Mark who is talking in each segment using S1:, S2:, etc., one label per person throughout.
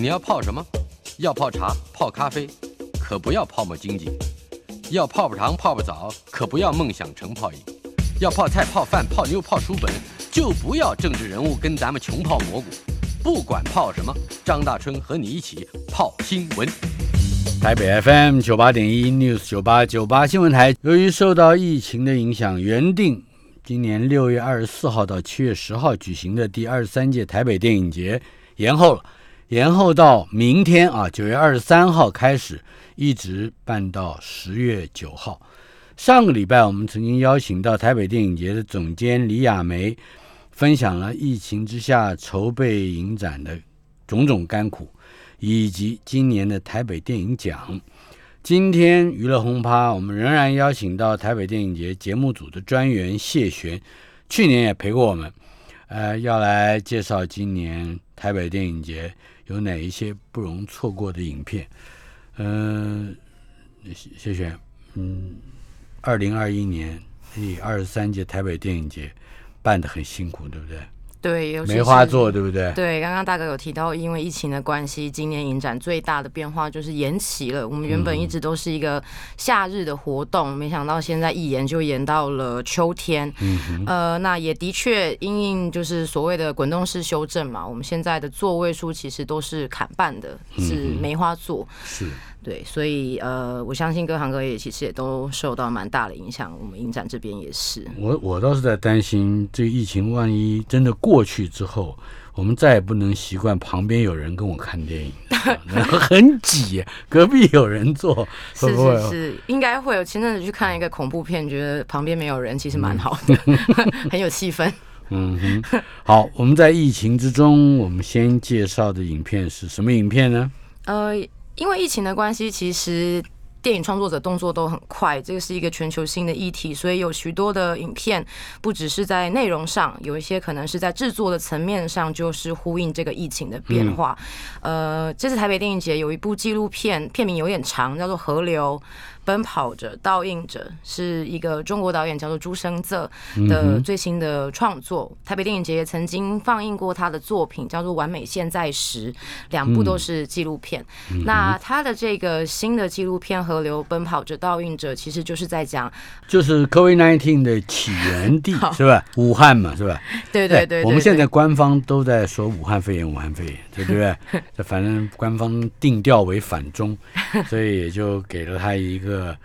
S1: 你要泡什么？要泡茶、泡咖啡，可不要泡沫经济；要泡泡糖、泡泡澡，可不要梦想成泡影；要泡菜、泡饭、泡妞、泡书本，就不要政治人物跟咱们穷泡蘑菇。不管泡什么，张大春和你一起泡新闻。台北 FM 九八点一 News 九八九八新闻台，由于受到疫情的影响，原定今年六月二十四号到七月十号举行的第二十三届台北电影节延后了，延后到明天啊，九月二十三号开始，一直办到十月九号。上个礼拜，我们曾经邀请到台北电影节的总监李亚梅，分享了疫情之下筹备影展的种种甘苦。以及今年的台北电影奖，今天娱乐轰趴，我们仍然邀请到台北电影节节目组的专员谢璇，去年也陪过我们，呃，要来介绍今年台北电影节有哪一些不容错过的影片。嗯，谢璇，嗯，二零二一年第二十三届台北电影节办得很辛苦，对不对？
S2: 对，
S1: 梅花座对不对？
S2: 对，刚刚大哥有提到，因为疫情的关系，今年影展最大的变化就是延期了。我们原本一直都是一个夏日的活动，没想到现在一延就延到了秋天。嗯呃，那也的确因应就是所谓的滚动式修正嘛，我们现在的座位数其实都是砍半的，是梅花座。
S1: 是。
S2: 对，所以呃，我相信各行各业其实也都受到蛮大的影响，我们影展这边也是。
S1: 我我倒是在担心，这个疫情万一真的过去之后，我们再也不能习惯旁边有人跟我看电影，很挤，隔壁有人坐，
S2: 是是是，应该会有。前阵子去看一个恐怖片，觉得旁边没有人，其实蛮好的，很有气氛。
S1: 嗯哼，好，我们在疫情之中，我们先介绍的影片是什么影片呢？呃。
S2: 因为疫情的关系，其实电影创作者动作都很快，这个是一个全球性的议题，所以有许多的影片，不只是在内容上，有一些可能是在制作的层面上，就是呼应这个疫情的变化。呃，这次台北电影节有一部纪录片，片名有点长，叫做《河流》。奔跑着，倒映着，是一个中国导演叫做朱生泽的最新的创作。台北电影节也曾经放映过他的作品，叫做《完美现在时》，两部都是纪录片。那他的这个新的纪录片《河流奔跑着，倒映着》，其实就是在讲，
S1: 就是 COVID-19 的起源地 是吧？武汉嘛，是吧？
S2: 对对对。
S1: 我们现在官方都在说武汉肺炎，武汉肺炎，对不对？这反正官方定调为反中，所以也就给了他一个。个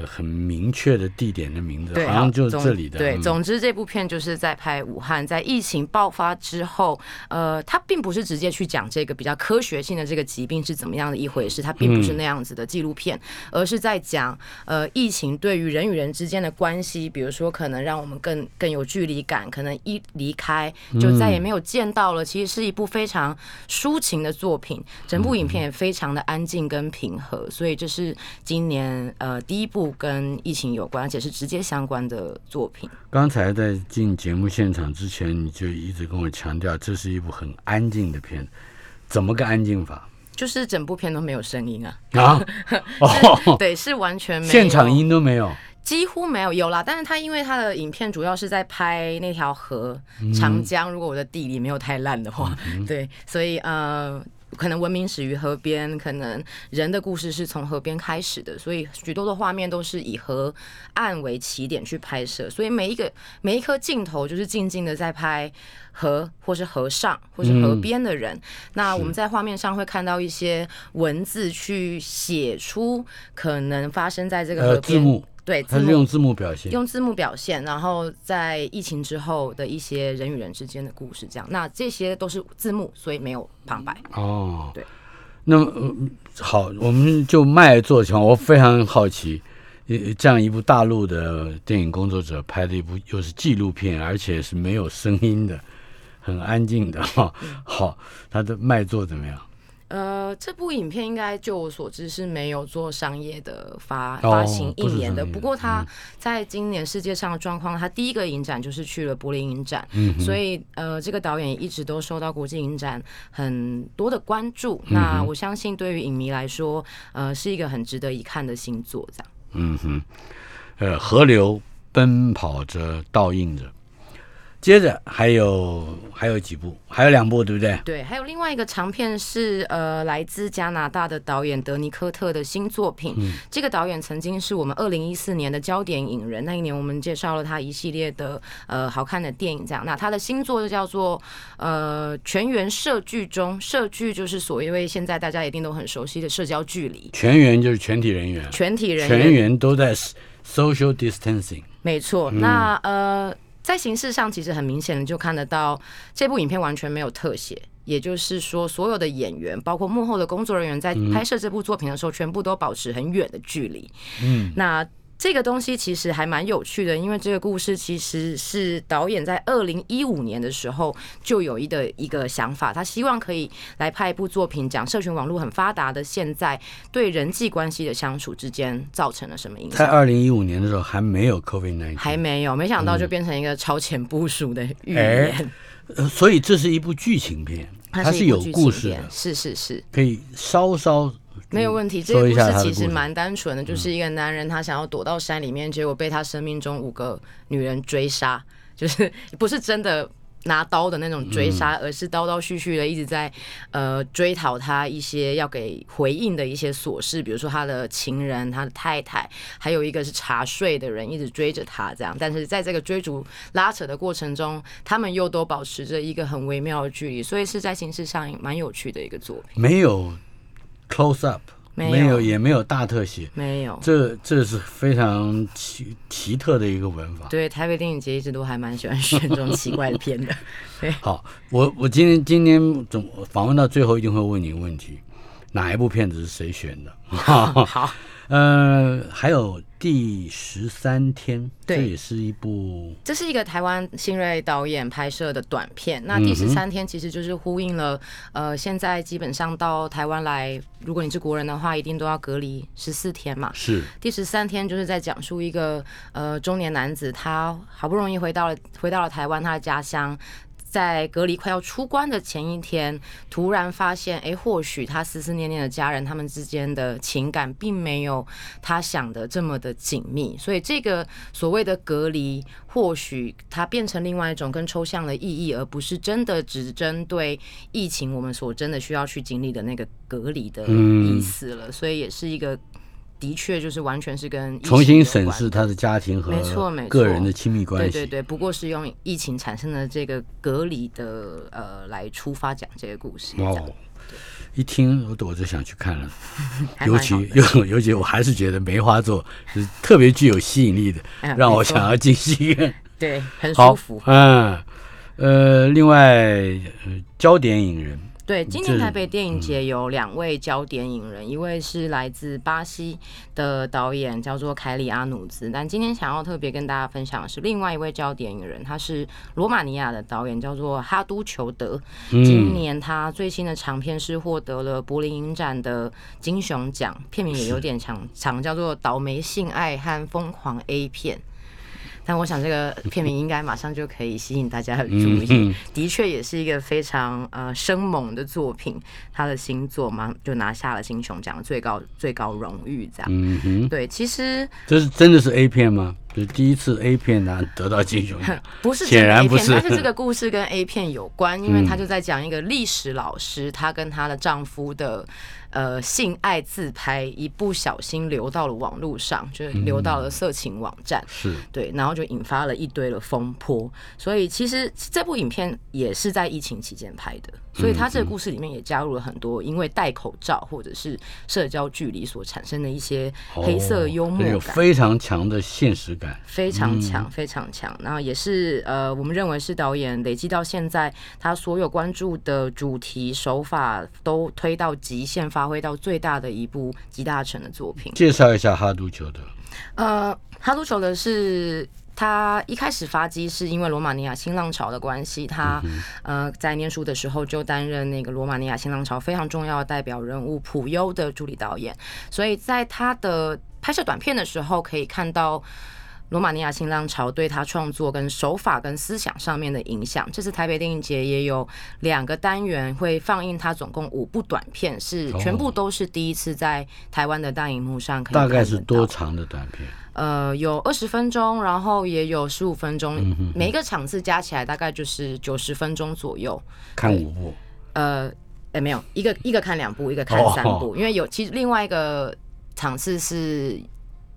S1: 呃很明确的地点的名字，好像就是这里的。
S2: 对，总之这部片就是在拍武汉，在疫情爆发之后，呃，它并不是直接去讲这个比较科学性的这个疾病是怎么样的一回事，它并不是那样子的纪录片，而是在讲呃疫情对于人与人之间的关系，比如说可能让我们更更有距离感，可能一离开就再也没有见到了。其实是一部非常抒情的作品，整部影片也非常的安静跟平和，所以这是今年呃第一部。跟疫情有关，而且是直接相关的作品。
S1: 刚才在进节目现场之前，你就一直跟我强调，这是一部很安静的片。怎么个安静法？
S2: 就是整部片都没有声音啊！
S1: 啊，
S2: 哦，对，是完全没有，
S1: 现场音都没有，
S2: 几乎没有。有啦，但是他因为他的影片主要是在拍那条河长江，如果我的地理没有太烂的话，对，所以呃。可能文明始于河边，可能人的故事是从河边开始的，所以许多的画面都是以河岸为起点去拍摄，所以每一个每一颗镜头就是静静的在拍河，或是河上，或是河边的人。那我们在画面上会看到一些文字去写出可能发生在这个河边。对，
S1: 它是用字幕表现，
S2: 用字幕表现，然后在疫情之后的一些人与人之间的故事，这样，那这些都是字幕，所以没有旁白。
S1: 哦，
S2: 对。
S1: 那么好，我们就卖座情况，我非常好奇，这样一部大陆的电影工作者拍的一部又是纪录片，而且是没有声音的，很安静的哈。好，他的卖座怎么样？
S2: 呃，这部影片应该就我所知是没有做商业的发发行一年的。不过他在今年世界上的状况，他第一个影展就是去了柏林影展，嗯所以呃，这个导演一直都受到国际影展很多的关注。那我相信对于影迷来说，呃，是一个很值得一看的新作。这样，
S1: 嗯哼，呃，河流奔跑着，倒映着。接着还有还有几部，还有两部，对不对？
S2: 对，还有另外一个长片是呃，来自加拿大的导演德尼科特的新作品。这个导演曾经是我们二零一四年的焦点影人，那一年我们介绍了他一系列的呃好看的电影。这样，那他的新作就叫做呃全员社剧中，社剧就是所谓现在大家一定都很熟悉的社交距离，
S1: 全员就是全体人员，
S2: 全体人员
S1: 全员都在 social distancing。
S2: 没错，那呃。在形式上，其实很明显的就看得到，这部影片完全没有特写，也就是说，所有的演员，包括幕后的工作人员，在拍摄这部作品的时候，全部都保持很远的距离。嗯，那。这个东西其实还蛮有趣的，因为这个故事其实是导演在二零一五年的时候就有一的一个想法，他希望可以来拍一部作品，讲社群网络很发达的现在对人际关系的相处之间造成了什么影响。
S1: 在二零一五年的时候还没有 COVID nineteen，
S2: 还没有，没想到就变成一个超前部署的预言。
S1: 呃，所以这是一部剧情片，它是有故事的，
S2: 是是是，
S1: 可以稍稍。
S2: 没有问题，这个故事其实蛮单纯的，就是一个男人他想要躲到山里面，结果被他生命中五个女人追杀，就是 不是真的拿刀的那种追杀，而是刀刀续续的一直在呃追讨他一些要给回应的一些琐事，比如说他的情人、他的太太，还有一个是茶税的人一直追着他这样，但是在这个追逐拉扯的过程中，他们又都保持着一个很微妙的距离，所以是在形式上蛮有趣的一个作品，
S1: 没有。Close up，
S2: 没
S1: 有，也没有大特写，
S2: 没有。
S1: 这这是非常奇奇特的一个文法。
S2: 对，台北电影节一直都还蛮喜欢选这种奇怪的片的。对，
S1: 好，我我今天今天总访问到最后一定会问你一个问题：哪一部片子是谁选的？
S2: 好。
S1: 呃，还有第十三天，这也是一部，
S2: 这是一个台湾新锐导演拍摄的短片。那第十三天其实就是呼应了，呃，现在基本上到台湾来，如果你是国人的话，一定都要隔离十四天嘛。
S1: 是
S2: 第十三天就是在讲述一个呃中年男子，他好不容易回到了回到了台湾，他的家乡。在隔离快要出关的前一天，突然发现，哎，或许他思思念念的家人，他们之间的情感并没有他想的这么的紧密。所以，这个所谓的隔离，或许它变成另外一种更抽象的意义，而不是真的只针对疫情我们所真的需要去经历的那个隔离的意思了。所以，也是一个。的确，就是完全是跟
S1: 重新审视他的家庭和
S2: 没错没错
S1: 个人的亲密关系。
S2: 对对对，不过是用疫情产生的这个隔离的呃来出发讲这个故事。哦，
S1: 一听我我就想去看了，尤其尤尤其我还是觉得梅花座是特别具有吸引力的，让我想要进戏院。
S2: 对，很舒服。
S1: 嗯，呃，另外焦点影人。
S2: 对，今年台北电影节有两位焦点影人，一位是来自巴西的导演，叫做凯里阿努兹。但今天想要特别跟大家分享的是另外一位焦点影人，他是罗马尼亚的导演，叫做哈都裘德。今年他最新的长片是获得了柏林影展的金熊奖，片名也有点长，长叫做《倒霉性爱和疯狂 A 片》。但我想这个片名应该马上就可以吸引大家的注意，的确也是一个非常呃生猛的作品。他的新作嘛，就拿下了金熊奖最高最高荣誉，这样。嗯哼，对，其实
S1: 这是真的是 A 片吗？就是第一次 A 片拿得到金熊奖，
S2: 不是
S1: 显然不
S2: 是。但是这个故事跟 A 片有关，因为他就在讲一个历史老师，她跟她的丈夫的。呃，性爱自拍一不小心流到了网络上，就是流到了色情网站，
S1: 是
S2: 对，然后就引发了一堆的风波。所以其实这部影片也是在疫情期间拍的。所以他这个故事里面也加入了很多因为戴口罩或者是社交距离所产生的一些黑色幽默感，
S1: 有非常强的现实感，
S2: 非常强，非常强。然后也是呃，我们认为是导演累积到现在，他所有关注的主题手法都推到极限，发挥到最大的一部集大成的作品。
S1: 介绍一下哈杜球的，
S2: 呃，哈杜球的是。他一开始发迹是因为罗马尼亚新浪潮的关系，他呃在念书的时候就担任那个罗马尼亚新浪潮非常重要的代表人物普优的助理导演，所以在他的拍摄短片的时候，可以看到罗马尼亚新浪潮对他创作跟手法跟思想上面的影响。这次台北电影节也有两个单元会放映他总共五部短片，是全部都是第一次在台湾的大荧幕上可以。
S1: 大概是多长的短片？
S2: 呃，有二十分钟，然后也有十五分钟，
S1: 嗯
S2: 每一个场次加起来大概就是九十分钟左右。
S1: 看五部，
S2: 呃，哎，没有，一个一个看两部，一个看三部，因为有其实另外一个场次是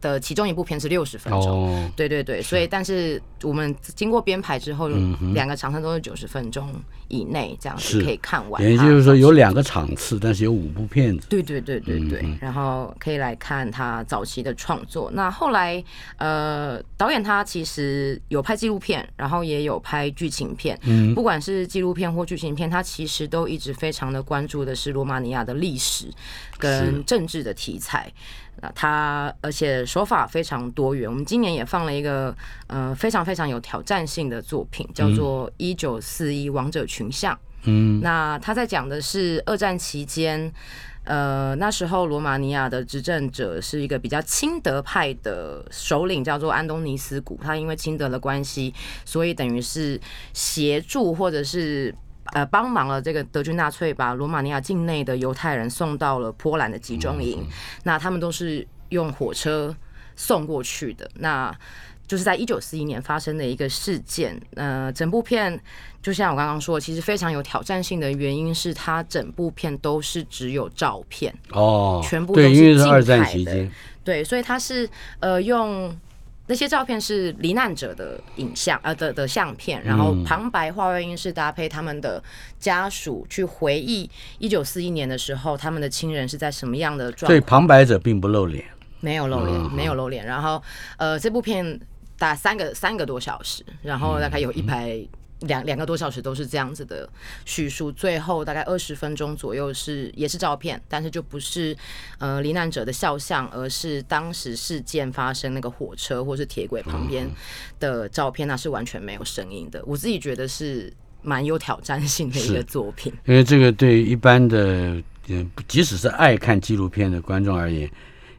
S2: 的其中一部片是六十分钟。
S1: 哦，
S2: 对对对，所以但是我们经过编排之后，两个场次都是九十分钟以内，这样子
S1: 是
S2: 可以看完。
S1: 也就是说有两个场次，但是有五部片子。
S2: 对对对对对，
S1: 嗯
S2: 然后可以来看他早期的创作。那后来，呃，导演他其实有拍纪录片，然后也有拍剧情片。
S1: 嗯
S2: 不管是纪录片或剧情片，他其实都一直非常的关注的是罗马尼亚的历史跟政治的题材。那他而且手法非常多元。我们今年也放了一个呃非常非常有挑战性的作品，叫做《一九四一王者群像》。
S1: 嗯，
S2: 那他在讲的是二战期间，呃，那时候罗马尼亚的执政者是一个比较亲德派的首领，叫做安东尼斯古。他因为亲德的关系，所以等于是协助或者是。呃，帮忙了这个德军纳粹把罗马尼亚境内的犹太人送到了波兰的集中营，那他们都是用火车送过去的。那就是在一九四一年发生的一个事件。呃，整部片就像我刚刚说，其实非常有挑战性的原因是它整部片都是只有照片，
S1: 哦，
S2: 全部
S1: 对，
S2: 都是
S1: 因为是
S2: 静
S1: 二战期间，
S2: 对，所以它是呃用。那些照片是罹难者的影像，呃的的相片，然后
S1: 嗯
S2: 旁白话外音是搭配他们的家属去回忆一九四一年的时候，他们的亲人是在什么样的状
S1: 所以旁白者并不露脸。
S2: 没有露脸，
S1: 嗯
S2: 没有露脸。然后呃，这部片大概三个三个多小时，然后大概有一百两两个多小时都是这样子的叙述，最后大概二十分钟左右是也是照片，但是就不是呃罹难者的肖像，而是当时事件发生那个火车或是铁轨旁边的照片，那是完全没有声音的。我自己觉得是蛮有挑战性的一个作品。
S1: 因为这个对一般的，嗯，即使是爱看纪录片的观众而言，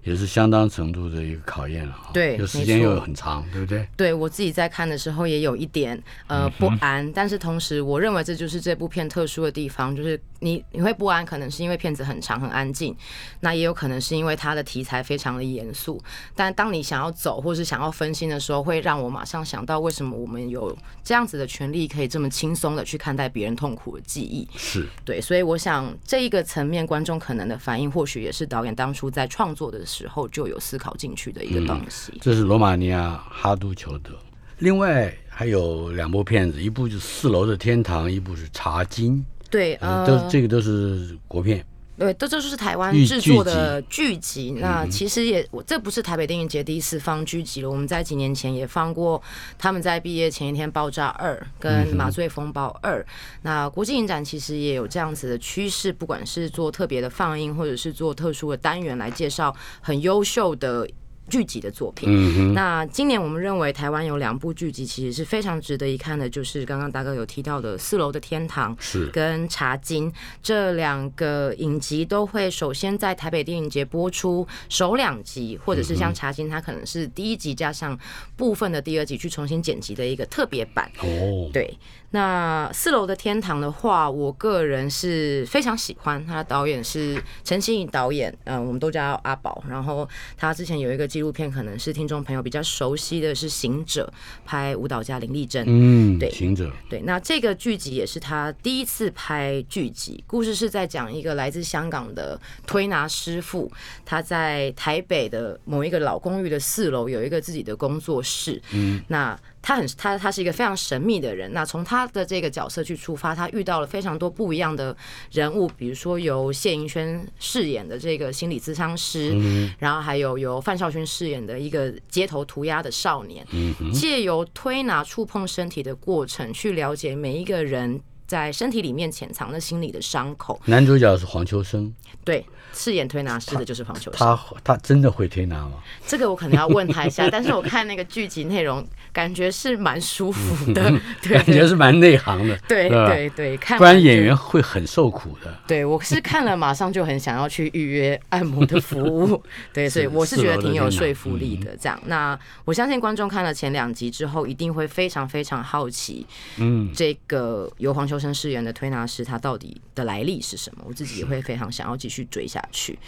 S1: 也是相当程度的一个考验了哈。
S2: 对
S1: 有时间又很长，对不对？
S2: 对我自己在看的时候也有一点呃不安，但是同时我认为这就是这部片特殊的地方，就是你你会不安，可能是因为片子很长很安静，那也有可能是因为它的题材非常的严肃。但当你想要走或是想要分心的时候，会让我马上想到为什么我们有这样子的权利，可以这么轻松的去看待别人痛苦的记忆。
S1: 是，
S2: 对，所以我想这一个层面，观众可能的反应，或许也是导演当初在创作的时候就有思考进去的一个东西。
S1: 这是罗马尼亚哈都求德。另外还有两部片子，一部就是《四楼的天堂》，一部是《茶经》，
S2: 对，
S1: 都这个都是国片。
S2: 对，这这就是台湾制作的剧集。那其实也，我这不是台北电影节第一次放剧集了。我们在几年前也放过他们在毕业前一天爆炸二跟麻醉风暴二。那国际影展其实也有这样子的趋势，不管是做特别的放映，或者是做特殊的单元来介绍很优秀的。剧集的作品，
S1: 嗯，
S2: 那今年我们认为台湾有两部剧集，其实是非常值得一看的，就是刚刚大哥有提到的《四楼的天堂》
S1: 是。
S2: 跟《茶经》这两个影集都会首先在台北电影节播出首两集，或者是像《茶经》，它可能是第一集加上部分的第二集去重新剪辑的一个特别版。
S1: 哦，
S2: 对，那四楼的天堂的话，我个人是非常喜欢。他的导演是陈欣颖导演，嗯、我们都叫阿宝。然后他之前有一个纪录片，可能是听众朋友比较熟悉的是《行者》，拍舞蹈家林丽珍。
S1: 嗯，
S2: 对
S1: 行者，
S2: 对，那这个剧集也是他第一次拍剧集，故事是在讲一个来自香港的推拿师傅，他在台北的某一个老公寓的四楼有一个自己的工作室。嗯，那他很他他是一个非常神秘的人。那从他的这个角色去出发，他遇到了非常多不一样的人物，比如说由谢盈萱饰演的这个心理咨商师，嗯然后还有由范少勋饰演的一个街头涂鸦的少年，借由推拿触碰身体的过程，去了解每一个人在身体里面潜藏的心理的伤口。
S1: 男主角是黄秋生，
S2: 对，饰演推拿师的就是黄秋生。
S1: 他他真的会推拿吗？
S2: 这个我可能要问他一下，但是我看那个剧集内容，感觉是蛮舒服的。对
S1: 感觉是蛮内行的，
S2: 对对对，看
S1: 不然演员会很受苦的。
S2: 对我是看了，马上就很想要去预约按摩的服务。对，所以我是觉得挺有说服力的。这样，那我相信观众看了前两集之后，一定会非常非常好奇，
S1: 嗯，
S2: 这个由黄秋生生饰演的推拿师他到底的来历是什么，我自己也会非常想要继续追下去。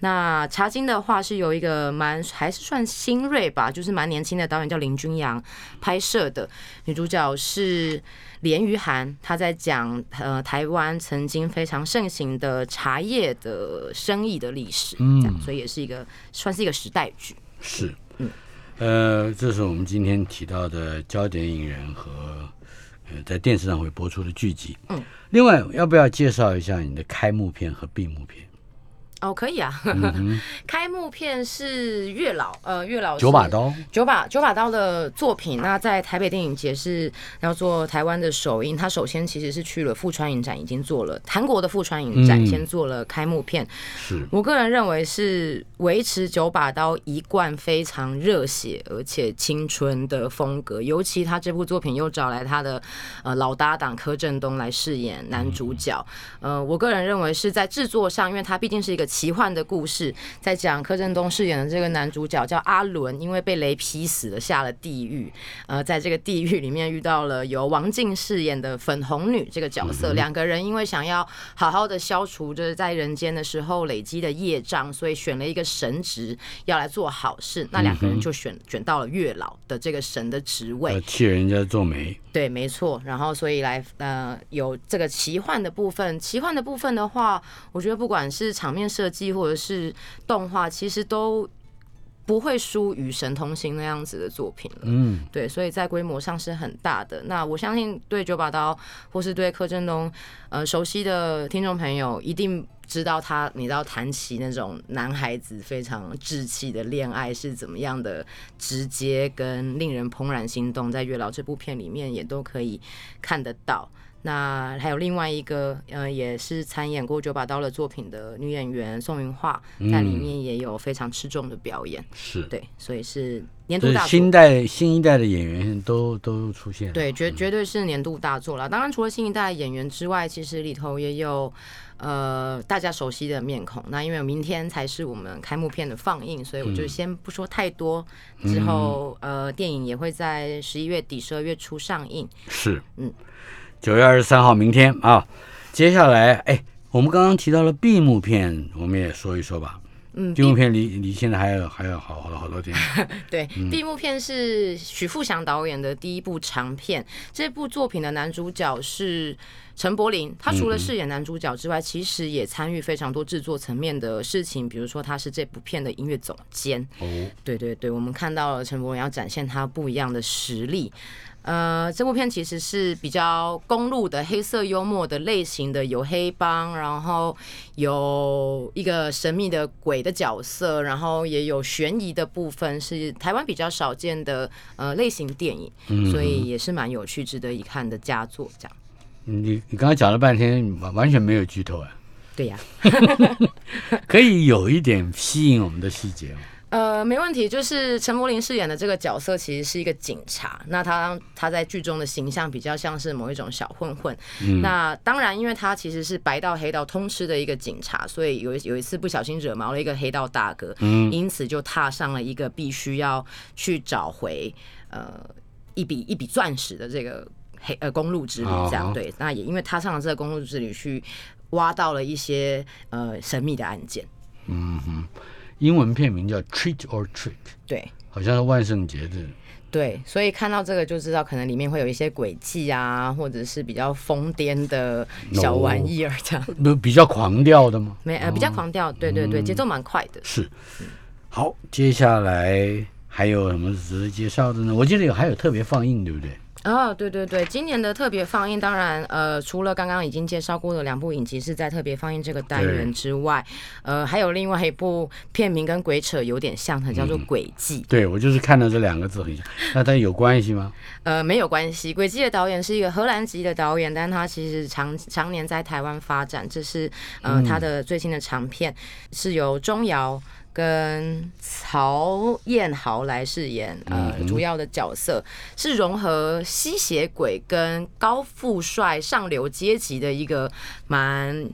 S2: 那茶金的话是有一个蛮还是算新锐吧，就是蛮年轻的导演叫林君阳拍摄的，女主角是连于涵，她在讲呃台湾曾经非常盛行的茶叶的生意的历史，这样，所以也是一个算是一个时代剧。
S1: 是，嗯，呃，这是我们今天提到的焦点影人和呃在电视上会播出的剧集。嗯，另外要不要介绍一下你的开幕片和闭幕片？
S2: 哦，可以啊。开幕片是月老，呃，月老
S1: 九把刀，
S2: 九把九把刀的作品。那在台北电影节是要做台湾的首映。他首先其实是去了富川影展，已经做了韩国的富川影展，先做了开幕片。
S1: 是
S2: 我个人认为是维持九把刀一贯非常热血而且青春的风格。尤其他这部作品又找来他的呃老搭档柯震东来饰演男主角。呃，我个人认为是在制作上，因为他毕竟是一个。奇幻的故事，在讲柯震东饰演的这个男主角叫阿伦，因为被雷劈死了，下了地狱。呃，在这个地狱里面遇到了由王静饰演的粉红女这个角色，两个人因为想要好好的消除就是在人间的时候累积的业障，所以选了一个神职要来做好事。那两个人就选选到了月老的这个神的职位，
S1: 替人家做媒。
S2: 对，没错。然后所以来呃有这个奇幻的部分，奇幻的部分的话，我觉得不管是场面设计或者是动画，其实都不会输于《神通行》那样子的作品了。嗯，对，所以在规模上是很大的。那我相信对九把刀或是对柯震东呃熟悉的听众朋友，一定知道他，你知道谈起那种男孩子非常稚气的恋爱是怎么样的直接跟令人怦然心动，在《月老》这部片里面也都可以看得到。那还有另外一个，呃，也是参演过九把刀的作品的女演员宋云画，在里面也有非常吃重的表演。
S1: 是
S2: 对，所以是年度大作。
S1: 新代新一代的演员都都出现。
S2: 对，绝绝对是年度大作了。当然，除了新一代的演员之外，其实里头也有呃大家熟悉的面孔。那因为明天才是我们开幕片的放映，所以我就先不说太多。之后呃，电影也会在十一月底、十二月初上映。
S1: 是，嗯。九月二十三号，明天啊，接下来，哎，我们刚刚提到了闭幕片，我们也说一说吧。嗯，闭幕片离离现在还有还有好好多好多天。
S2: 对，闭幕片是许富祥导演的第一部长片，这部作品的男主角是陈柏霖，他除了饰演男主角之外，其实也参与非常多制作层面的事情，比如说他是这部片的音乐总监。哦，对对对，我们看到了陈柏霖要展现他不一样的实力。呃，这部片其实是比较公路的黑色幽默的类型的，有黑帮，然后有一个神秘的鬼的角色，然后也有悬疑的部分，是台湾比较少见的呃类型电影，所以也是蛮有趣、值得一看的佳作。这样，
S1: 你你刚刚讲了半天，完完全没有剧透啊？
S2: 对呀，
S1: 可以有一点吸引我们的细节吗？
S2: 呃，没问题。就是陈柏霖饰演的这个角色，其实是一个警察。那他他在剧中的形象比较像是某一种小混混。那当然，因为他其实是白道黑道通吃的一个警察，所以有有一次不小心惹毛了一个黑道大哥，因此就踏上了一个必须要去找回呃一笔一笔钻石的这个黑呃公路之旅。这样对。那也因为踏上了这个公路之旅，去挖到了一些呃神秘的案件。嗯
S1: 哼。英文片名叫《Treat or Trick》，
S2: 对，
S1: 好像是万圣节的。
S2: 对，所以看到这个就知道，可能里面会有一些诡计啊，或者是比较疯癫的小玩意儿这样。
S1: 不比较狂调的吗？
S2: 没呃，比较狂调，对对对，节奏蛮快的。
S1: 是，好，接下来还有什么值得介绍的呢？我记得有还有特别放映，对不对？
S2: 哦，对对对，今年的特别放映，当然，呃，除了刚刚已经介绍过的两部影集是在特别放映这个单元之外，呃，还有另外一部片名跟鬼扯有点像它，叫做《轨迹》。
S1: 对，我就是看到这两个字很像，那它有关系吗？
S2: 呃，没有关系，《轨迹》的导演是一个荷兰籍的导演，但他其实常常年在台湾发展，这是呃他的最新的长片，是由钟瑶。跟曹燕豪来饰演呃主要的角色，是融合吸血鬼跟高富帅上流阶级的一个蛮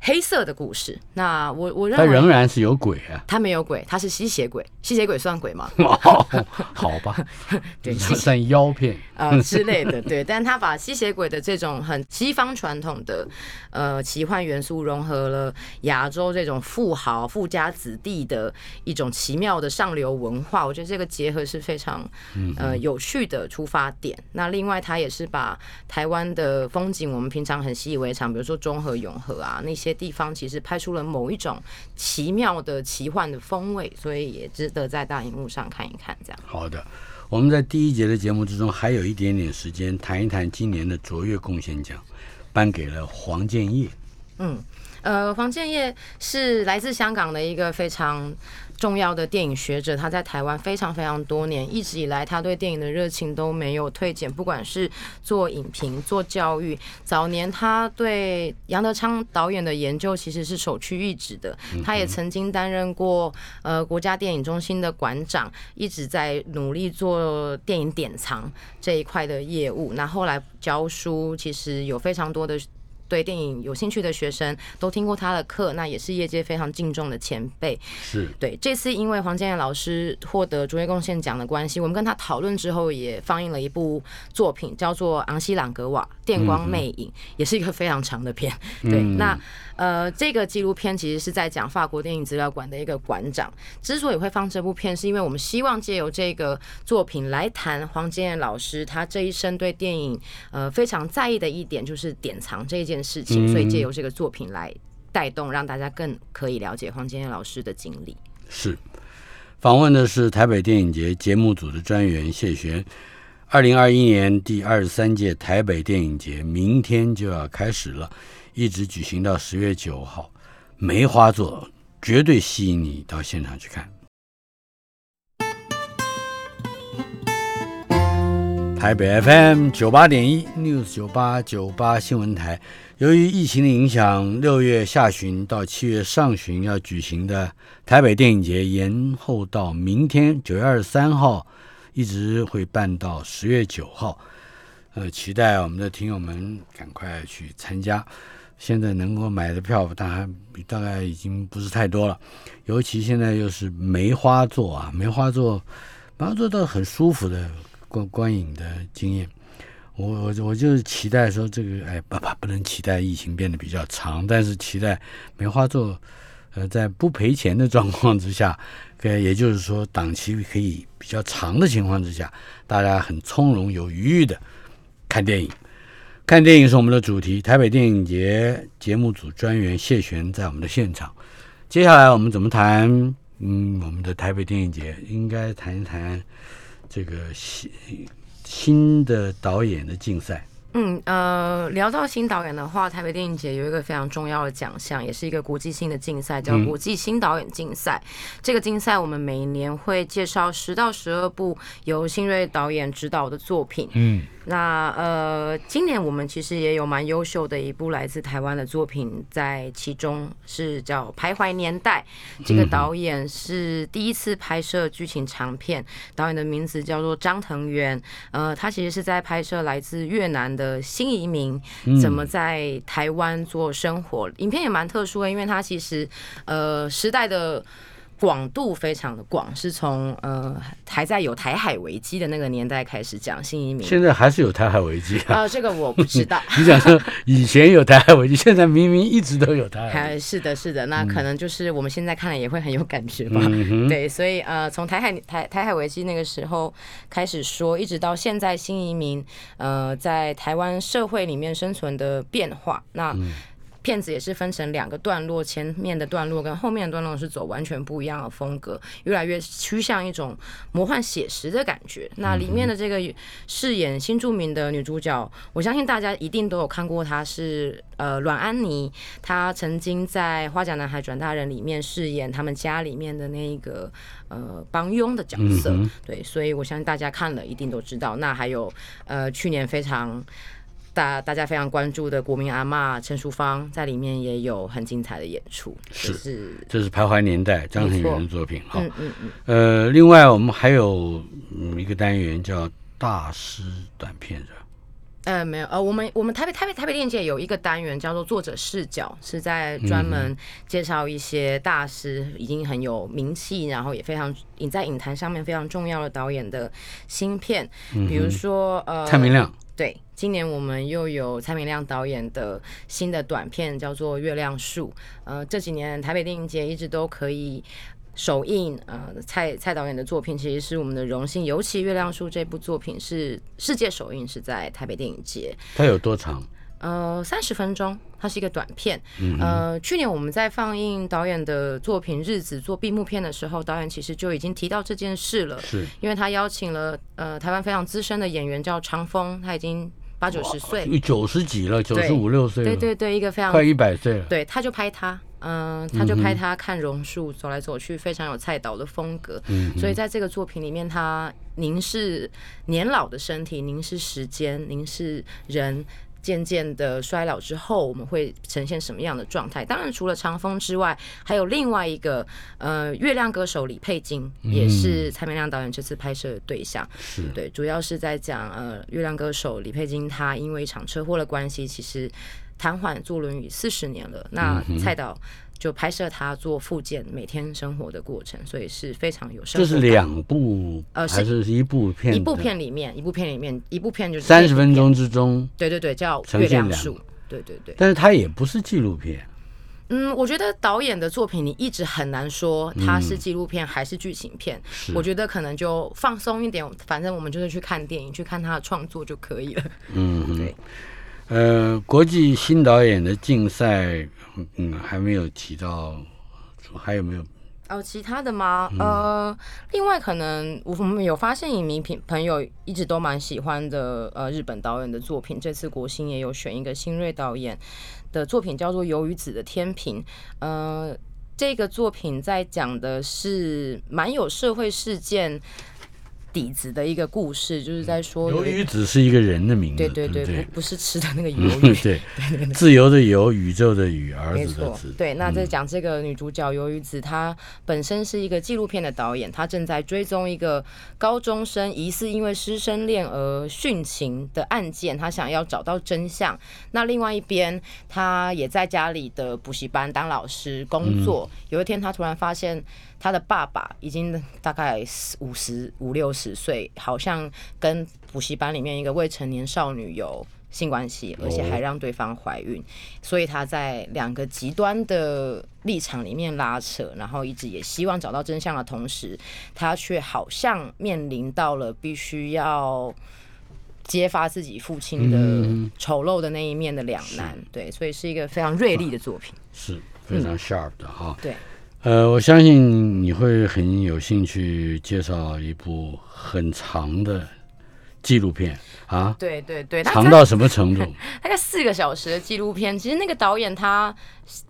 S2: 黑色的故事。那我我认为他
S1: 仍然是有鬼啊。
S2: 他没有鬼，他是吸血鬼。吸血鬼算鬼吗？
S1: 哦，好吧，
S2: 对，
S1: 算算妖片。
S2: 呃之类的，对，但他把吸血鬼的这种很西方传统的呃奇幻元素融合了亚洲这种富豪富家子弟的一种奇妙的上流文化，我觉得这个结合是非常呃有趣的出发点。那另外，他也是把台湾的风景，我们平常很习以为常，比如说中和、永和啊那些地方，其实拍出了某一种奇妙的奇幻的风味，所以也值得在大荧幕上看一看。这样，
S1: 好的，我们在第一节的节目之中还有一点点时间，谈一谈今年的卓越贡献奖，颁给了黄建业。
S2: 嗯，呃，黄建业是来自香港的一个非常重要的电影学者，他在台湾非常非常多年，一直以来他对电影的热情都没有退减，不管是做影评、做教育，早年他对杨德昌导演的研究其实是首屈一指的，他也曾经担任过呃国家电影中心的馆长，一直在努力做电影典藏这一块的业务。那后来教书，其实有非常多的。对电影有兴趣的学生都听过他的课，那也是业界非常敬重的前辈。
S1: 是
S2: 对，这次因为黄建业老师获得卓越贡献奖的关系，我们跟他讨论之后，也放映了一部作品，叫做《昂西朗格瓦电光魅影》，也是一个非常长的片。对，那呃，这个纪录片其实是在讲法国电影资料馆的一个馆长。之所以会放这部片，是因为我们希望借由这个作品来谈黄建业老师他这一生对电影呃非常在意的一点，就是典藏这件事情。所以借由这个作品来带动，让大家更可以了解黄建业老师的经历。
S1: 是，访问的是台北电影节节目组的专员谢璇。二零二一年第二十三届台北电影节明天就要开始了，一直举行到十月九号。梅花座绝对吸引你到现场去看。台北 FM 九八点一 News 九八九八新闻台，由于疫情的影响，六月下旬到七月上旬要举行的台北电影节延后到明天九月二十三号，一直会办到十月九号。呃，期待我们的听友们赶快去参加。现在能够买的票，大概大概已经不是太多了，尤其现在又是梅花座啊，梅花座，梅花座倒很舒服的。观观影的经验，我我我就是期待说这个，哎，不不不能期待疫情变得比较长，但是期待梅花座，呃，在不赔钱的状况之下，呃，也就是说档期可以比较长的情况之下，大家很从容有余裕的看电影。看电影是我们的主题。台北电影节节目组专员谢璇在我们的现场。接下来我们怎么谈？嗯，我们的台北电影节应该谈一谈。这个新新的导演的竞赛，
S2: 嗯呃，聊到新导演的话，台北电影节有一个非常重要的奖项，也是一个国际性的竞赛，叫国际新导演竞赛。这个竞赛我们每年会介绍十到十二部由新锐导演指导的作品。嗯。那呃，今年我们其实也有蛮优秀的一部来自台湾的作品，在其中是叫《徘徊年代》。这个导演是第一次拍摄剧情长片，导演的名字叫做张腾元。呃，他其实是在拍摄来自越南的新移民怎么在台湾做生活。影片也蛮特殊的，因为他其实呃时代的。广度非常的广，是从呃还在有台海危机的那个年代开始讲新移民。
S1: 现在还是有台海危机啊？
S2: 呃，这个我不知道。
S1: 你想说以前有台海危机，现在明明一直都有台海。
S2: 是的，是的，那可能就是我们现在看了也会很有感觉吧。对，所以呃，从台海台台海危机那个时候开始说，一直到现在新移民呃在台湾社会里面生存的变化，那。片子也是分成两个段落，前面的段落跟后面的段落是走完全不一样的风格，越来越趋向一种魔幻写实的感觉。那里面的这个饰演新著名的女主角，我相信大家一定都有看过，她是呃阮安妮，她曾经在《花甲男孩转大人》里面饰演他们家里面的那一个呃帮佣的角色，对，所以我相信大家看了一定都知道。那还有呃去年非常。大大家非常关注的国民阿妈陈淑芳在里面也有很精彩的演出，
S1: 是。这是徘徊年代张恒元的作品哈，嗯嗯嗯，呃，另外我们还有一个单元叫大师短片的，
S2: 呃，没有，呃，我们我们台北台北台北电影节有一个单元叫做作者视角，是在专门介绍一些大师已经很有名气，然后也非常影在影坛上面非常重要的导演的新片，比如说呃
S1: 蔡明亮，
S2: 对，今年我们又有蔡明亮导演的新的短片叫做《月亮树》，呃，这几年台北电影节一直都可以。首映，呃，蔡蔡导演的作品其实是我们的荣幸，尤其《月亮树》这部作品是世界首映，是在台北电影节。
S1: 它有多长？
S2: 呃，三十分钟，它是一个短片。呃，去年我们在放映导演的作品《日子》做闭幕片的时候，导演其实就已经提到这件事了。
S1: 是，
S2: 因为他邀请了呃台湾非常资深的演员叫长风，他已经八九十岁，
S1: 九十几了，九十五六岁
S2: 了。对对对，一个非常
S1: 快一百岁了。
S2: 对，他就拍他。嗯，他就拍他看榕树走来走去，非常有蔡岛的风格。嗯，所以在这个作品里面，他凝视年老的身体，凝视时间，凝视人渐渐的衰老之后，我们会呈现什么样的状态？当然，除了长风之外，还有另外一个呃，月亮歌手李佩金，也是蔡明亮导演这次拍摄的对象。
S1: 是
S2: 对，主要是在讲呃，月亮歌手李佩金，他因为一场车祸的关系，其实。瘫痪坐轮椅四十年了，那蔡导就拍摄他做复健每天生活的过程，所以是非常有。
S1: 这是两部，呃，还是一部片？
S2: 一部片里面，一部片里面，一部片就是
S1: 三十分钟之中。
S2: 对对对，叫《月亮树》。对对对。
S1: 但是它也不是纪录片。
S2: 嗯，我觉得导演的作品你一直很难说它是纪录片还是剧情片。我觉得可能就放松一点，反正我们就是去看电影，去看他的创作就可以了。嗯，对。
S1: 呃，国际新导演的竞赛，嗯，还没有提到，还有没有？
S2: 哦，其他的吗？呃，另外可能我们有发现影迷朋朋友一直都蛮喜欢的，呃，日本导演的作品，这次国新也有选一个新锐导演的作品，叫做《鱿鱼子的天平》。呃，这个作品在讲的是蛮有社会事件。底子的一个故事，就是在说
S1: 鱿鱼只是一个人的名字，
S2: 对
S1: 对对，
S2: 不不是吃的那个鱿鱼，
S1: 对，自由的游，宇宙的宇，儿子的子，
S2: 对。那在讲这个女主角鱿鱼子，她本身是一个纪录片的导演，她正在追踪一个高中生疑似因为师生恋而殉情的案件，她想要找到真相。那另外一边，她也在家里的补习班当老师工作。有一天，她突然发现。他的爸爸已经大概五十五六十岁，好像跟补习班里面一个未成年少女有性关系，而且还让对方怀孕。所以他在两个极端的立场里面拉扯，然后一直也希望找到真相的同时，他却好像面临到了必须要揭发自己父亲的丑陋的那一面的两难。对，所以是一个非常锐利的作品，
S1: 是非常 sharp 的哈。
S2: 对。
S1: 呃，我相信你会很有兴趣介绍一部很长的纪录片啊。
S2: 对对对，
S1: 长到什么程度？
S2: 大概四个小时的纪录片。其实那个导演他。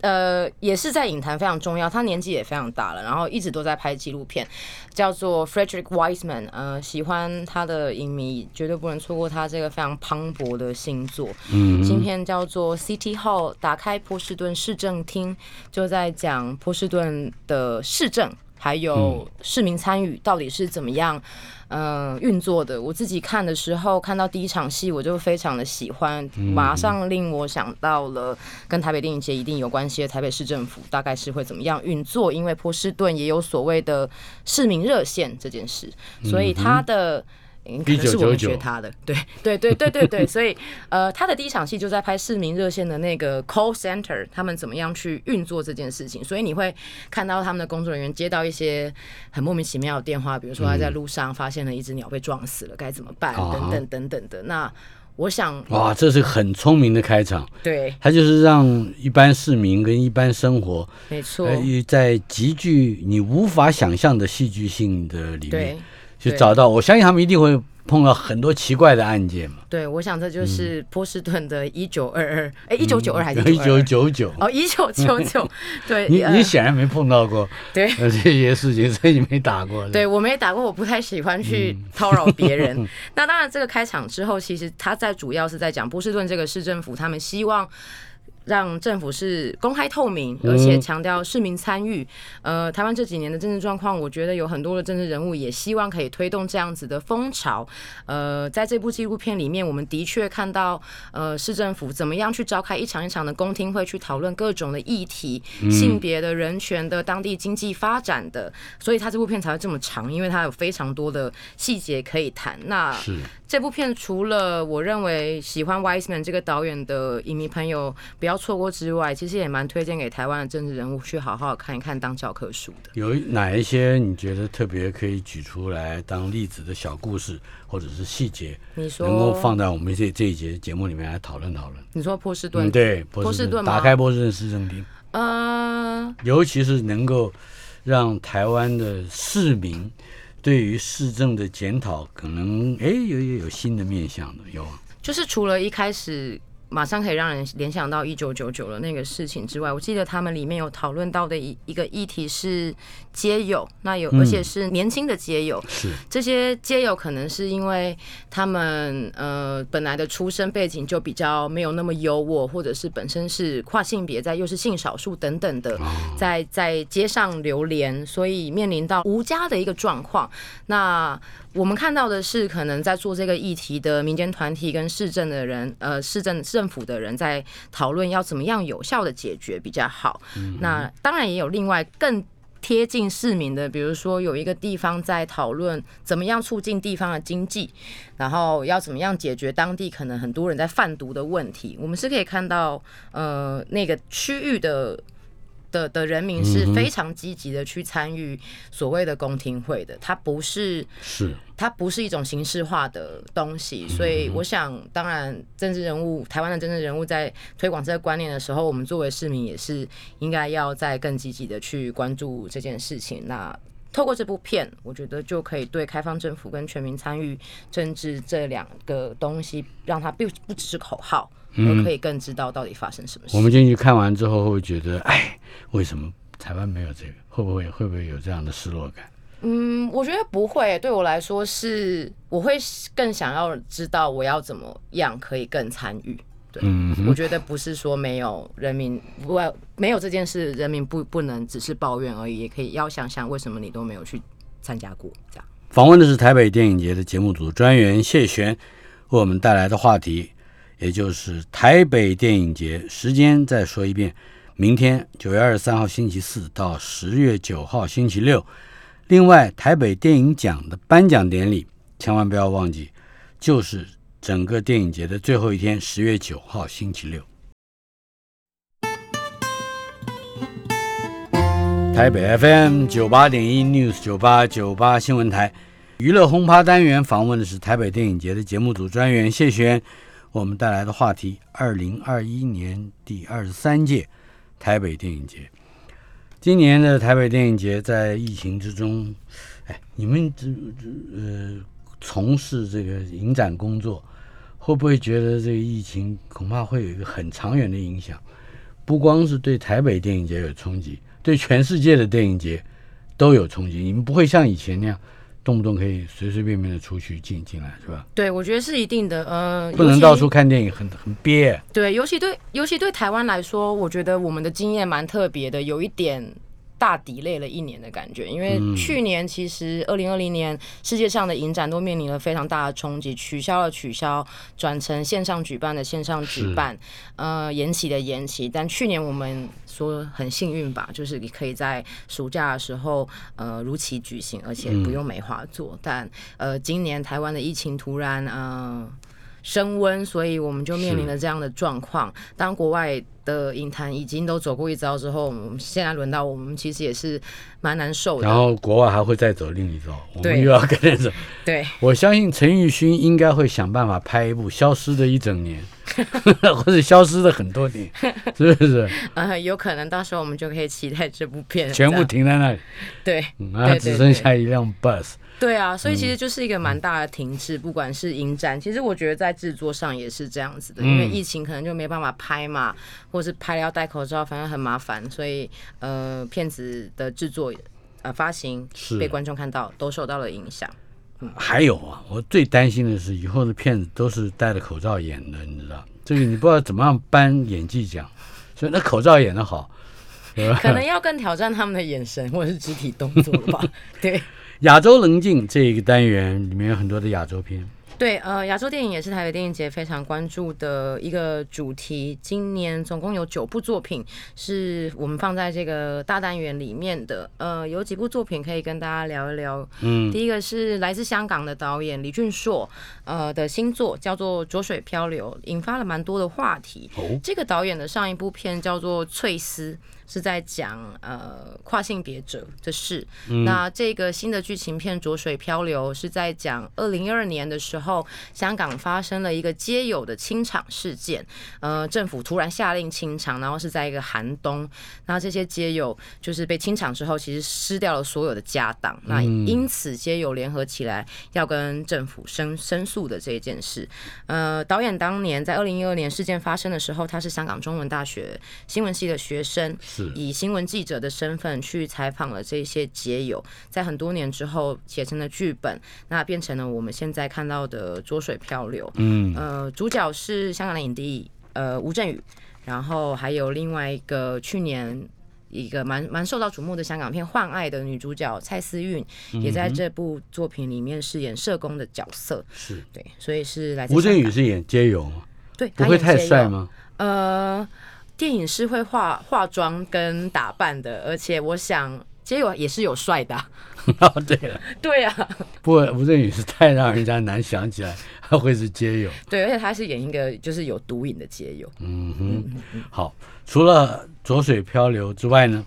S2: 呃，也是在影坛非常重要，他年纪也非常大了，然后一直都在拍纪录片，叫做 Frederick Wiseman。呃，喜欢他的影迷绝对不能错过他这个非常磅礴的新作。嗯，今天叫做 City Hall，打开波士顿市政厅，就在讲波士顿的市政。还有市民参与到底是怎么样，嗯，运作的？我自己看的时候，看到第一场戏，我就非常的喜欢，马上令我想到了跟台北电影节一定有关系的台北市政府大概是会怎么样运作，因为波士顿也有所谓的市民热线这件事，所以他的。可能是我们学他的，对对对对对对，所以呃，他的第一场戏就在拍市民热线的那个 call center，他们怎么样去运作这件事情，所以你会看到他们的工作人员接到一些很莫名其妙的电话，比如说他在路上发现了一只鸟被撞死了，该怎么办，等等等等的。那我想，
S1: 哇，这是很聪明的开场，
S2: 对，
S1: 他就是让一般市民跟一般生活，
S2: 没错，
S1: 在极具你无法想象的戏剧性的里面。就找到，我相信他们一定会碰到很多奇怪的案件嘛。
S2: 对，我想这就是波士顿的一九二二，哎，一九九二还是
S1: 一九九九？
S2: 哦，一九九九。对，
S1: 你你显然没碰到过
S2: 对
S1: 这些事情，所以你没打过。
S2: 对我没打过，我不太喜欢去叨扰别人。那当然，这个开场之后，其实他在主要是在讲波士顿这个市政府，他们希望。让政府是公开透明，而且强调市民参与。呃，台湾这几年的政治状况，我觉得有很多的政治人物也希望可以推动这样子的风潮。呃，在这部纪录片里面，我们的确看到，呃，市政府怎么样去召开一场一场的公听会，去讨论各种的议题，性别的人权的、当地经济发展的，所以它这部片才会这么长，因为它有非常多的细节可以谈。那
S1: 是。
S2: 这部片除了我认为喜欢 Wiseman 这个导演的影迷朋友不要错过之外，其实也蛮推荐给台湾的政治人物去好好看一看当教科书的。
S1: 有哪一些你觉得特别可以举出来当例子的小故事或者是细节？
S2: 你说
S1: 能够放在我们这这一节节目里面来讨论讨论？
S2: 你说波士顿？
S1: 对，
S2: 波士顿
S1: 打开波士顿市政厅。
S2: 呃，
S1: 尤其是能够让台湾的市民。对于市政的检讨，可能哎有有有新的面向的有，
S2: 就是除了一开始。马上可以让人联想到一九九九的那个事情之外，我记得他们里面有讨论到的一一个议题是街友，那有而且是年轻的街友，
S1: 是。
S2: 这些街友可能是因为他们呃本来的出身背景就比较没有那么优渥，或者是本身是跨性别，在又是性少数等等的，在在街上流连，所以面临到无家的一个状况。那我们看到的是，可能在做这个议题的民间团体跟市政的人，呃，市政政府的人在讨论要怎么样有效的解决比较好。那当然也有另外更贴近市民的，比如说有一个地方在讨论怎么样促进地方的经济，然后要怎么样解决当地可能很多人在贩毒的问题。我们是可以看到，呃，那个区域的。的的人民是非常积极的去参与所谓的公听会的，它不是
S1: 是
S2: 它不是一种形式化的东西，所以我想，当然政治人物台湾的政治人物在推广这个观念的时候，我们作为市民也是应该要在更积极的去关注这件事情。那透过这部片，我觉得就可以对开放政府跟全民参与政治这两个东西，让它不不只是口号。都可以更知道到底发生什么事。
S1: 我们进去看完之后，会觉得，哎，为什么台湾没有这个？会不会会不会有这样的失落感？
S2: 嗯，我觉得不会。对我来说，是我会更想要知道我要怎么样可以更参与。对，我觉得不是说没有人民不没有这件事，人民不不能只是抱怨而已，也可以要想想为什么你都没有去参加过。这样
S1: 访问的是台北电影节的节目组专员谢璇，为我们带来的话题。也就是台北电影节时间再说一遍，明天九月二十三号星期四到十月九号星期六。另外，台北电影奖的颁奖典礼千万不要忘记，就是整个电影节的最后一天，十月九号星期六。台北 FM 九八点一 News 九八九八新闻台娱乐轰趴单元访问的是台北电影节的节目组专员谢璇。我们带来的话题：二零二一年第二十三届台北电影节。今年的台北电影节在疫情之中，哎，你们这这呃从事这个影展工作，会不会觉得这个疫情恐怕会有一个很长远的影响？不光是对台北电影节有冲击，对全世界的电影节都有冲击。你们不会像以前那样。动不动可以随随便便的出去进进来，是吧？
S2: 对，我觉得是一定的。呃，
S1: 不能到处看电影，很很憋。
S2: 对，尤其对尤其对台湾来说，我觉得我们的经验蛮特别的，有一点。大抵累了一年的感觉，因为去年其实二零二零年世界上的影展都面临了非常大的冲击，取消了取消，转成线上举办的线上举办，呃，延期的延期。但去年我们说很幸运吧，就是你可以在暑假的时候呃如期举行，而且不用梅花座。但呃，今年台湾的疫情突然呃升温，所以我们就面临了这样的状况。当国外。的影坛已经都走过一遭之后，我们现在轮到我们，其实也是蛮难受的。
S1: 然后国外还会再走另一遭，我们又要跟着走。
S2: 对，
S1: 我相信陈玉勋应该会想办法拍一部《消失的一整年》，或者《消失的很多年》，是不是？
S2: 呃，有可能到时候我们就可以期待这部片
S1: 全部停在那里。
S2: 对，
S1: 然后只剩下一辆 bus。
S2: 对啊，所以其实就是一个蛮大的停滞，不管是影展，其实我觉得在制作上也是这样子的，因为疫情可能就没办法拍嘛，或是拍了要戴口罩，反正很麻烦，所以呃，片子的制作、呃发行被观众看到都受到了影响。
S1: 嗯还有啊，我最担心的是以后的片子都是戴着口罩演的，你知道，这个你不知道怎么样颁演技奖。所以那口罩演的好，
S2: 可能要更挑战他们的眼神或者是肢体动作吧。对。
S1: 亚洲棱镜这一个单元里面有很多的亚洲片，
S2: 对，呃，亚洲电影也是台北电影节非常关注的一个主题。今年总共有九部作品是我们放在这个大单元里面的。呃，有几部作品可以跟大家聊一聊。嗯，第一个是来自香港的导演李俊硕，呃的新作叫做《浊水漂流》，引发了蛮多的话题。哦，这个导演的上一部片叫做《翠丝》。是在讲呃跨性别者的事。那这个新的剧情片《浊水漂流》是在讲二零一二年的时候，香港发生了一个街友的清场事件。呃，政府突然下令清场，然后是在一个寒冬。那这些街友就是被清场之后，其实失掉了所有的家当。那因此街友联合起来要跟政府申申诉的这一件事。呃，导演当年在二零一二年事件发生的时候，他是香港中文大学新闻系的学生。以新闻记者的身份去采访了这些街友，在很多年之后写成了剧本，那变成了我们现在看到的《浊水漂流》。嗯，呃，主角是香港的影帝呃吴镇宇，然后还有另外一个去年一个蛮蛮受到瞩目的香港片《换爱》的女主角蔡思韵，也在这部作品里面饰演社工的角色。
S1: 是
S2: 对，所以是来自
S1: 吴镇宇是演街友吗？
S2: 对，
S1: 不会太帅吗？
S2: 呃。电影是会化化妆跟打扮的，而且我想街友也是有帅的。
S1: 哦，对了，
S2: 对啊。
S1: 不过吴镇宇是太让人家难想起来他会是街友。
S2: 对，而且他是演一个就是有毒瘾的街友。
S1: 嗯哼，好，除了浊水漂流之外呢？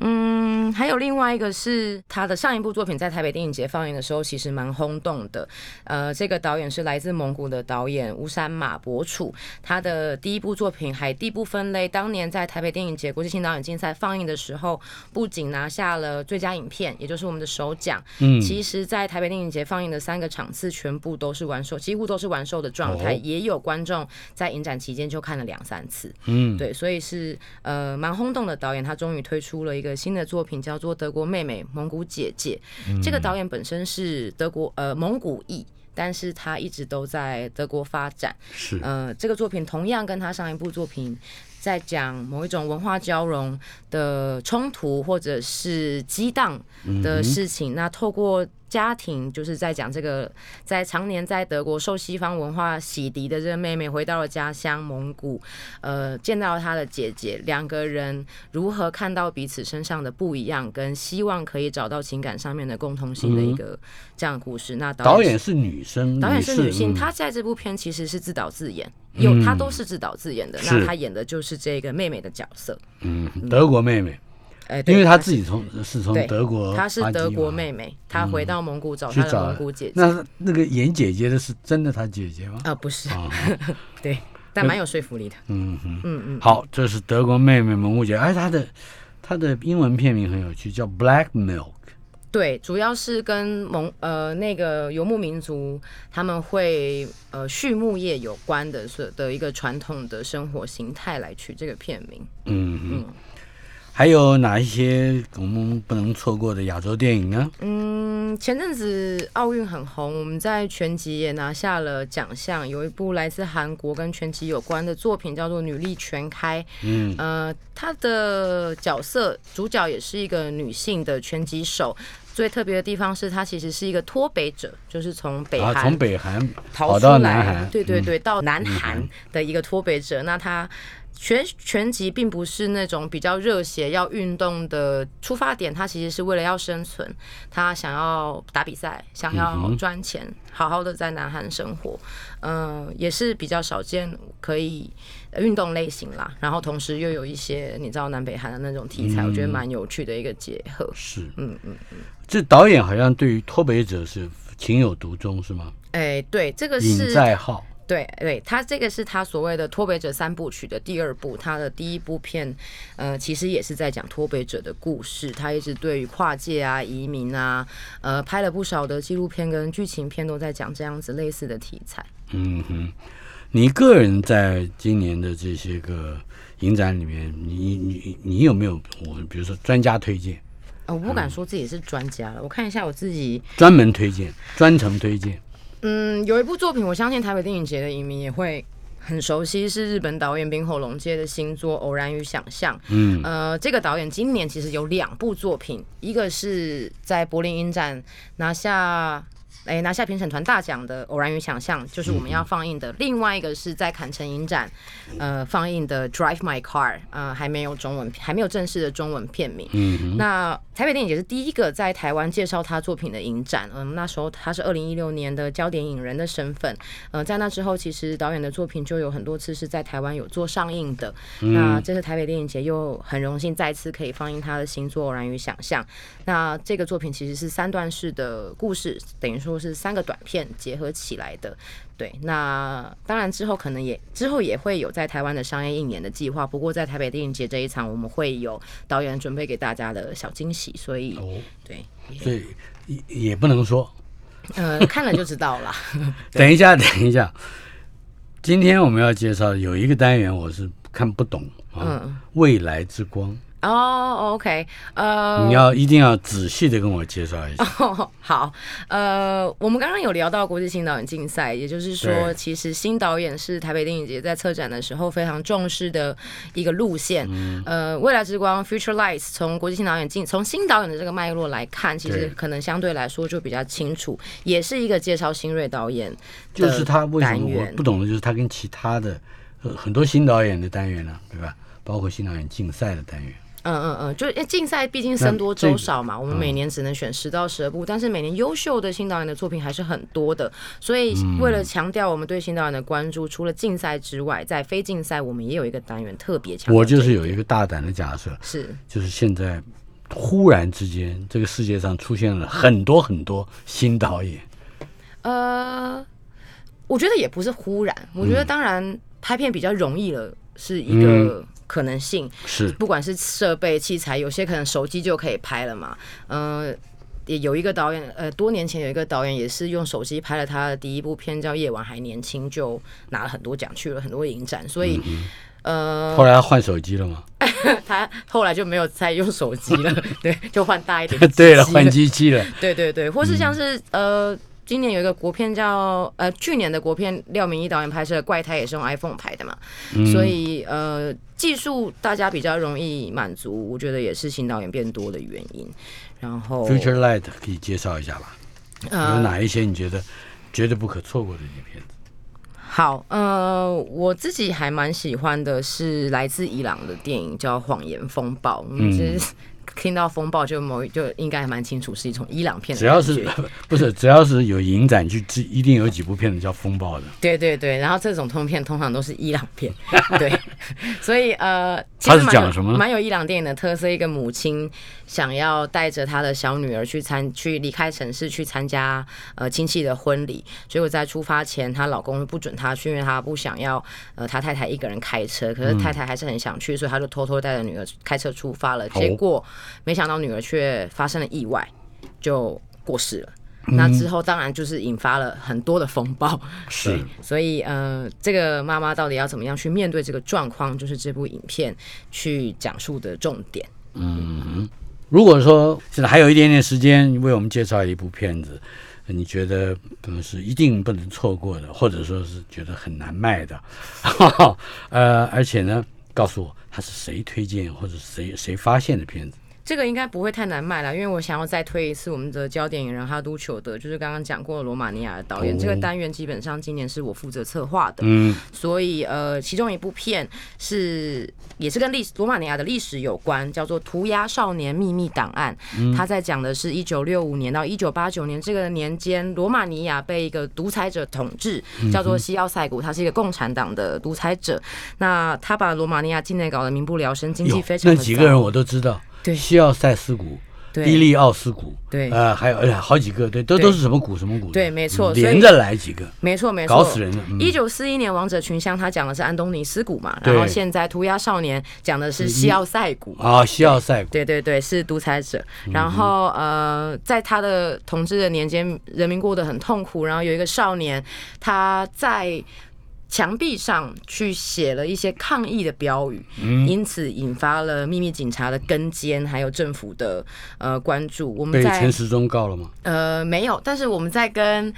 S2: 嗯，还有另外一个是他的上一部作品在台北电影节放映的时候，其实蛮轰动的。呃，这个导演是来自蒙古的导演乌山马博楚，他的第一部作品《海地不分类》当年在台北电影节国际新导演竞赛放映的时候，不仅拿下了最佳影片，也就是我们的首奖。嗯，其实，在台北电影节放映的三个场次，全部都是完售，几乎都是完售的状态，也有观众在影展期间就看了两三次。嗯，对，所以是呃蛮轰动的导演，他终于推出了一个。新的作品叫做《德国妹妹蒙古姐姐》，这个导演本身是德国呃蒙古裔，但是他一直都在德国发展。
S1: 是
S2: 呃，这个作品同样跟他上一部作品在讲某一种文化交融的冲突或者是激荡的事情。那透过家庭就是在讲这个，在常年在德国受西方文化洗涤的这个妹妹回到了家乡蒙古，呃，见到她的姐姐，两个人如何看到彼此身上的不一样，跟希望可以找到情感上面的共同性的一个这样的故事。那
S1: 导演是女生，
S2: 导演是女性，她在这部片其实是自导自演，有她都是自导自演的。那她演的就是这个妹妹的角色，
S1: 嗯，德国妹妹。
S2: 哎，
S1: 因为他自己从是从德国，
S2: 她是德国妹妹，她回到蒙古找她的蒙古姐姐。
S1: 那那个演姐姐的是真的她姐姐吗？
S2: 啊，不是 对，但蛮有说服力的。
S1: 嗯嗯嗯嗯。好，这是德国妹妹蒙古姐，哎，她的她的英文片名很有趣，叫 Black Milk。
S2: 对，主要是跟蒙呃那个游牧民族他们会呃畜牧业有关的是的一个传统的生活形态来取这个片名。嗯嗯。
S1: 还有哪一些我们不能错过的亚洲电影呢？
S2: 嗯，前阵子奥运很红，我们在全集也拿下了奖项。有一部来自韩国跟全集有关的作品，叫做《女力全开》。嗯，呃，她的角色主角也是一个女性的拳击手。最特别的地方是，她其实是一个脱北者，就是从北韩
S1: 从北韩
S2: 逃
S1: 到南韩，
S2: 对对对，到南韩的一个脱北者。那她。拳拳击并不是那种比较热血要运动的出发点，他其实是为了要生存，他想要打比赛，想要赚钱，好好的在南韩生活，嗯，也是比较少见可以运动类型啦。然后同时又有一些你知道南北韩的那种题材，我觉得蛮有趣的一个结合。
S1: 是，嗯嗯嗯。这导演好像对于脱北者是情有独钟，是吗？
S2: 哎，对，这个是
S1: 尹在浩。
S2: 对对，他这个是他所谓的脱北者三部曲的第二部，他的第一部片，呃，其实也是在讲脱北者的故事。他一直对于跨界啊、移民啊，呃，拍了不少的纪录片跟剧情片，都在讲这样子类似的题材。
S1: 嗯哼，你个人在今年的这些个影展里面，你你你有没有我比如说专家推荐？
S2: 呃，我不敢说自己是专家了，我看一下我自己
S1: 专门推荐、专程推荐。
S2: 嗯，有一部作品，我相信台北电影节的影迷也会很熟悉，是日本导演滨口龙介的新作《偶然与想象》。
S1: 嗯，
S2: 呃，这个导演今年其实有两部作品，一个是在柏林影展拿下。哎，拿下评审团大奖的《偶然与想象》就是我们要放映的。另外一个是在坎城影展，呃，放映的《Drive My Car》，呃，还没有中文，还没有正式的中文片名。
S1: 嗯
S2: 那台北电影节是第一个在台湾介绍他作品的影展。嗯，那时候他是二零一六年的焦点影人的身份。呃，在那之后，其实导演的作品就有很多次是在台湾有做上映的。那这次台北电影节又很荣幸再次可以放映他的新作《偶然与想象》。那这个作品其实是三段式的故事，等于说是三个短片结合起来的。对，那当然之后可能也之后也会有在台湾的商业映演的计划。不过在台北电影节这一场，我们会有导演准备给大家的小惊喜，所以
S1: 哦，
S2: 对，
S1: 所以也也不能说。
S2: 呃，看了就知道了。
S1: 等一下，等一下，今天我们要介绍有一个单元，我是看不懂啊，
S2: 嗯
S1: 未来之光，
S2: 哦，OK，呃，
S1: 你要一定要仔细的跟我介绍一下。
S2: 哦，好，呃，我们刚刚有聊到国际新导演竞赛，也就是说，其实新导演是台北电影节在策展的时候非常重视的一个路线。
S1: 嗯
S2: 呃，未来之光 （Future Lights） 从国际新导演进，从新导演的这个脉络来看，其实可能相对来说就比较清楚，也是一个介绍新锐导演
S1: 就是他为什么我不懂的，就是他跟其他的呃很多新导演的单元呢、对吧？包括新导演竞赛的单元，
S2: 嗯嗯嗯，就因为竞赛毕竟僧多粥少嘛，我们每年只能选十到十二部，但是每年优秀的新导演的作品还是很多的，所以为了强调我们对新导演的关注，除了竞赛之外，在非竞赛我们也有一个单元特别强调
S1: 我。就是有一个大胆的假设，
S2: 是。
S1: 就是现在忽然之间，这个世界上出现了很多很多新导演，
S2: 呃，我觉得也不是忽然，我觉得当然拍片比较容易了，是一个可能性。
S1: 是
S2: 不管是设备器材，有些可能手机就可以拍了嘛。嗯、也有一个导演，呃，多年前有一个导演也是用手机拍了他的第一部片，叫《夜晚还年轻》，就拿了很多奖，去了很多影展。所以，呃，
S1: 后来他换手机了吗？
S2: 他后来就没有再用手机了，对，就换大一点
S1: 对了，换机器了。
S2: 对对对，或是像是、呃，今年有一个国片叫呃，去年的国片廖明一导演拍摄的《怪胎》也是用 iPhone 拍的嘛，所以呃，技术大家比较容易满足，我觉得也是新导演变多的原因。然后
S1: Future Light 可以介绍一下吧？有
S2: 呃，
S1: 哪一些你觉得绝对不可错过的影片子？
S2: 好，呃，我自己还蛮喜欢的是来自伊朗的电影叫《谎言风暴》，嗯，听到风暴就某就应该还蛮清楚是一种伊朗片的
S1: 只要是 不是只要是有影展就，一定有几部片子叫风暴的。
S2: 对对对，然后这种通片通常都是伊朗片，对，所以呃，
S1: 他是讲什么呢
S2: 蛮有伊朗电影的特色，一个母亲想要带着她的小女儿去参去离开城市去参加呃亲戚的婚礼，结果在出发前，她老公不准她去，因为她不想要呃她太太一个人开车，可是
S1: 嗯。
S2: 太太还是很想去，所以她就偷偷带着女儿开车出发了，
S1: 哦
S2: 结果没想到女儿却发生了意外，就过世了。
S1: 嗯
S2: 那之后当然就是引发了很多的风暴，
S1: 是，
S2: 所以呃，这个妈妈到底要怎么样去面对这个状况，就是这部影片去讲述的重点。
S1: 嗯如果说现在还有一点点时间，为我们介绍一部片子，呃你觉得可能是一定不能错过的，或者说是觉得很难卖的，呃，而且呢，告诉我他是谁推荐或者谁谁发现的片子。
S2: 这个应该不会太难卖了，因为我想要再推一次我们的焦点影人哈都求德，就是刚刚讲过的罗马尼亚的导演。
S1: 哦
S2: 这个单元基本上今年是我负责策划的，
S1: 嗯，
S2: 所以呃，其中一部片是也是跟历史罗马尼亚的历史有关，叫做《涂鸦少年秘密档案》。他在讲的是一九六五年到一九八九年这个年间，罗马尼亚被一个独裁者统治，叫做西奥塞古，他是一个共产党的独裁者。那他把罗马尼亚境内搞得民不聊生，经济非常的
S1: 那几个人我都知道，
S2: 对。
S1: 西奥塞斯谷、
S2: 对。
S1: 伊利奥斯谷，
S2: 对。
S1: 呃，还有呃好几个，对，都都是什么谷什么谷，
S2: 对没错
S1: 连着来几个，
S2: 没错没错，
S1: 搞死人了。嗯。
S2: 一九四一年《王者群像》他讲的是安东尼斯谷嘛，然后现在《涂鸦少年》讲的是西奥塞谷。
S1: 啊，西奥塞谷，
S2: 对对对，是独裁者。
S1: 嗯
S2: 然后呃，在他的统治的年间，人民过得很痛苦。然后有一个少年，他在墙壁上去写了一些抗议的标语，
S1: 嗯
S2: 因此引发了秘密警察的跟监，还有政府的呃关注。我们
S1: 被
S2: 在
S1: 陈时中告了吗？
S2: 呃，没有，但是我们在跟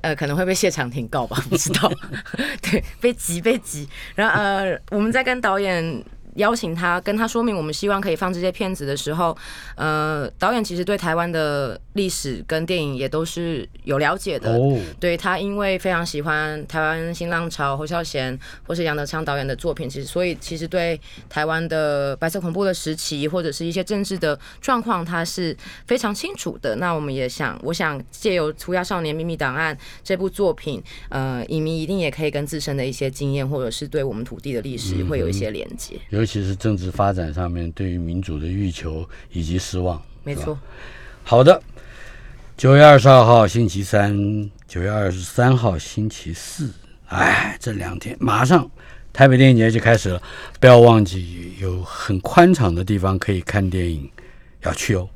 S2: 呃，可能会被谢长廷告吧，不知道。对，被急被急。然后呃，我们在跟导演。邀请他跟他说明，我们希望可以放这些片子的时候，呃，导演其实对台湾的历史跟电影也都是有了解的。哦，对他，因为非常喜欢台湾新浪潮、侯孝贤或是杨德昌导演的作品，其实所以其实对台湾的白色恐怖的时期或者是一些政治的状况，他是非常清楚的。那我们也想，我想借由《涂鸦少年秘密档案》这部作品，呃，影迷一定也可以跟自身的一些经验，或者是对我们土地的历史会有一些连接。
S1: 尤其是政治发展上面对于民主的欲求以及失望，
S2: 没错。
S1: 好的，九月二十二号星期三，九月二十三号星期四，哎，这两天马上台北电影节就开始了，不要忘记有很宽敞的地方可以看电影，要去哦。